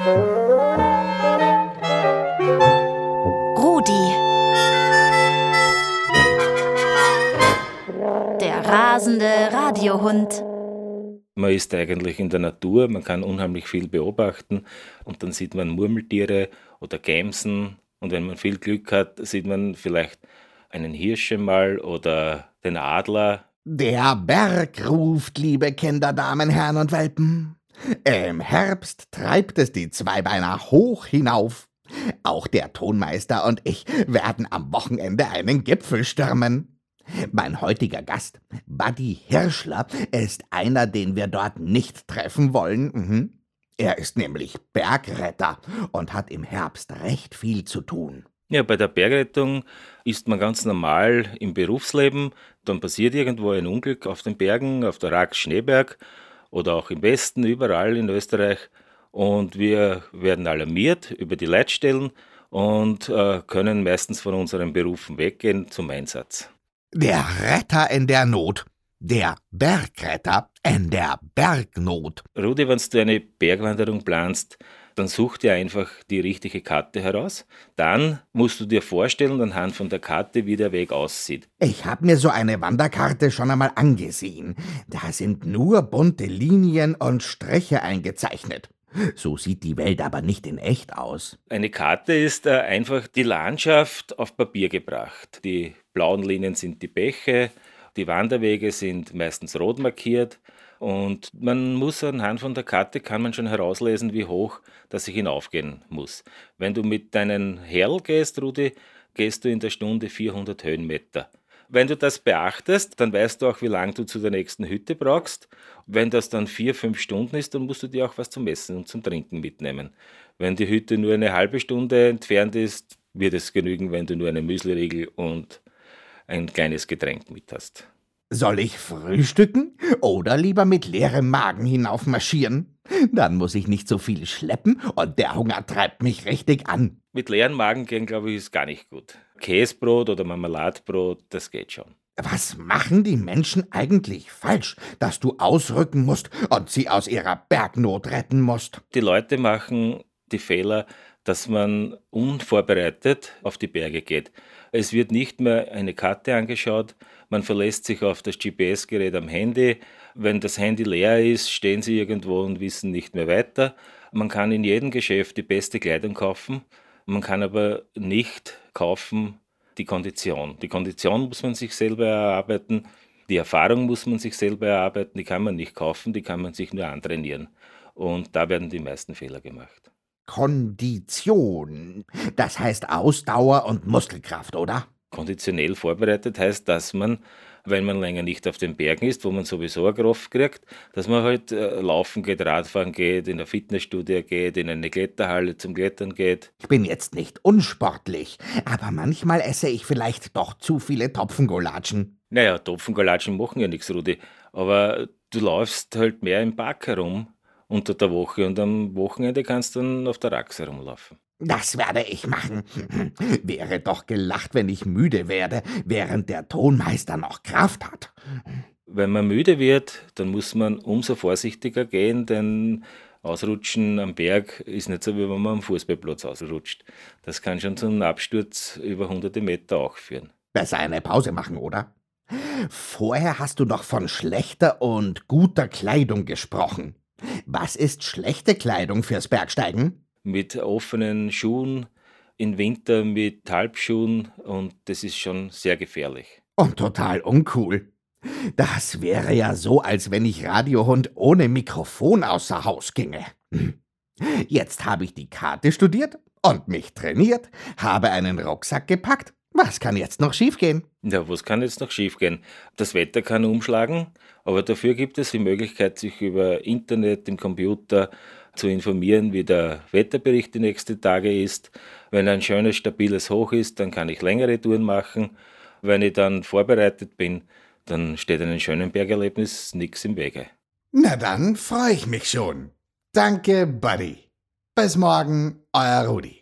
Rudi. Der rasende Radiohund. Man ist eigentlich in der Natur, man kann unheimlich viel beobachten und dann sieht man Murmeltiere oder Gämsen und wenn man viel Glück hat, sieht man vielleicht einen Hirsche mal oder den Adler. Der Berg ruft, liebe Kinder, Damen, Herren und Welpen. Im Herbst treibt es die Zweibeiner hoch hinauf. Auch der Tonmeister und ich werden am Wochenende einen Gipfel stürmen. Mein heutiger Gast, Buddy Hirschler, ist einer, den wir dort nicht treffen wollen. Mhm. Er ist nämlich Bergretter und hat im Herbst recht viel zu tun. Ja, bei der Bergrettung ist man ganz normal im Berufsleben. Dann passiert irgendwo ein Unglück auf den Bergen, auf der Rax Schneeberg oder auch im Westen, überall in Österreich. Und wir werden alarmiert über die Leitstellen und äh, können meistens von unseren Berufen weggehen zum Einsatz. Der Retter in der Not. Der Bergretter in der Bergnot. Rudi, wenn du eine Bergwanderung planst, dann such dir einfach die richtige Karte heraus. Dann musst du dir vorstellen, anhand von der Karte, wie der Weg aussieht. Ich habe mir so eine Wanderkarte schon einmal angesehen. Da sind nur bunte Linien und Striche eingezeichnet. So sieht die Welt aber nicht in echt aus. Eine Karte ist äh, einfach die Landschaft auf Papier gebracht. Die blauen Linien sind die Bäche, die Wanderwege sind meistens rot markiert und man muss anhand von der Karte kann man schon herauslesen, wie hoch das ich hinaufgehen muss. Wenn du mit deinen Herl gehst, Rudi, gehst du in der Stunde 400 Höhenmeter. Wenn du das beachtest, dann weißt du auch, wie lange du zu der nächsten Hütte brauchst. Wenn das dann vier, fünf Stunden ist, dann musst du dir auch was zum Essen und zum Trinken mitnehmen. Wenn die Hütte nur eine halbe Stunde entfernt ist, wird es genügen, wenn du nur eine Müsliriegel und ein kleines Getränk mit hast. Soll ich frühstücken oder lieber mit leerem Magen hinaufmarschieren? Dann muss ich nicht so viel schleppen und der Hunger treibt mich richtig an. Mit leeren Magen gehen, glaube ich, ist gar nicht gut. Käsebrot oder Marmeladbrot, das geht schon. Was machen die Menschen eigentlich falsch, dass du ausrücken musst und sie aus ihrer Bergnot retten musst? Die Leute machen die Fehler, dass man unvorbereitet auf die Berge geht. Es wird nicht mehr eine Karte angeschaut, man verlässt sich auf das GPS-Gerät am Handy. Wenn das Handy leer ist, stehen sie irgendwo und wissen nicht mehr weiter. Man kann in jedem Geschäft die beste Kleidung kaufen, man kann aber nicht kaufen die Kondition. Die Kondition muss man sich selber erarbeiten, die Erfahrung muss man sich selber erarbeiten, die kann man nicht kaufen, die kann man sich nur antrainieren. Und da werden die meisten Fehler gemacht. Kondition. Das heißt Ausdauer und Muskelkraft, oder? Konditionell vorbereitet heißt, dass man, wenn man länger nicht auf den Bergen ist, wo man sowieso eine Kraft kriegt, dass man halt äh, laufen geht, Radfahren geht, in eine Fitnessstudio geht, in eine Kletterhalle zum Klettern geht. Ich bin jetzt nicht unsportlich, aber manchmal esse ich vielleicht doch zu viele Topfengolatschen. Naja, Topfengolatschen machen ja nichts, Rudi. Aber du läufst halt mehr im Park herum unter der Woche und am Wochenende kannst du dann auf der Rax herumlaufen. Das werde ich machen. Wäre doch gelacht, wenn ich müde werde, während der Tonmeister noch Kraft hat. Wenn man müde wird, dann muss man umso vorsichtiger gehen, denn Ausrutschen am Berg ist nicht so, wie wenn man am Fußballplatz ausrutscht. Das kann schon zu einem Absturz über hunderte Meter auch führen. Besser eine Pause machen, oder? Vorher hast du noch von schlechter und guter Kleidung gesprochen. Was ist schlechte Kleidung fürs Bergsteigen? mit offenen Schuhen, im Winter mit Halbschuhen und das ist schon sehr gefährlich. Und total uncool. Das wäre ja so, als wenn ich Radiohund ohne Mikrofon außer Haus ginge. Hm. Jetzt habe ich die Karte studiert und mich trainiert, habe einen Rucksack gepackt. Was kann jetzt noch schiefgehen? Ja, was kann jetzt noch schiefgehen? Das Wetter kann umschlagen, aber dafür gibt es die Möglichkeit, sich über Internet, im Computer zu informieren, wie der Wetterbericht die nächsten Tage ist. Wenn ein schönes, stabiles Hoch ist, dann kann ich längere Touren machen. Wenn ich dann vorbereitet bin, dann steht einem schönen Bergerlebnis nichts im Wege. Na dann freue ich mich schon. Danke, Buddy. Bis morgen, euer Rudi.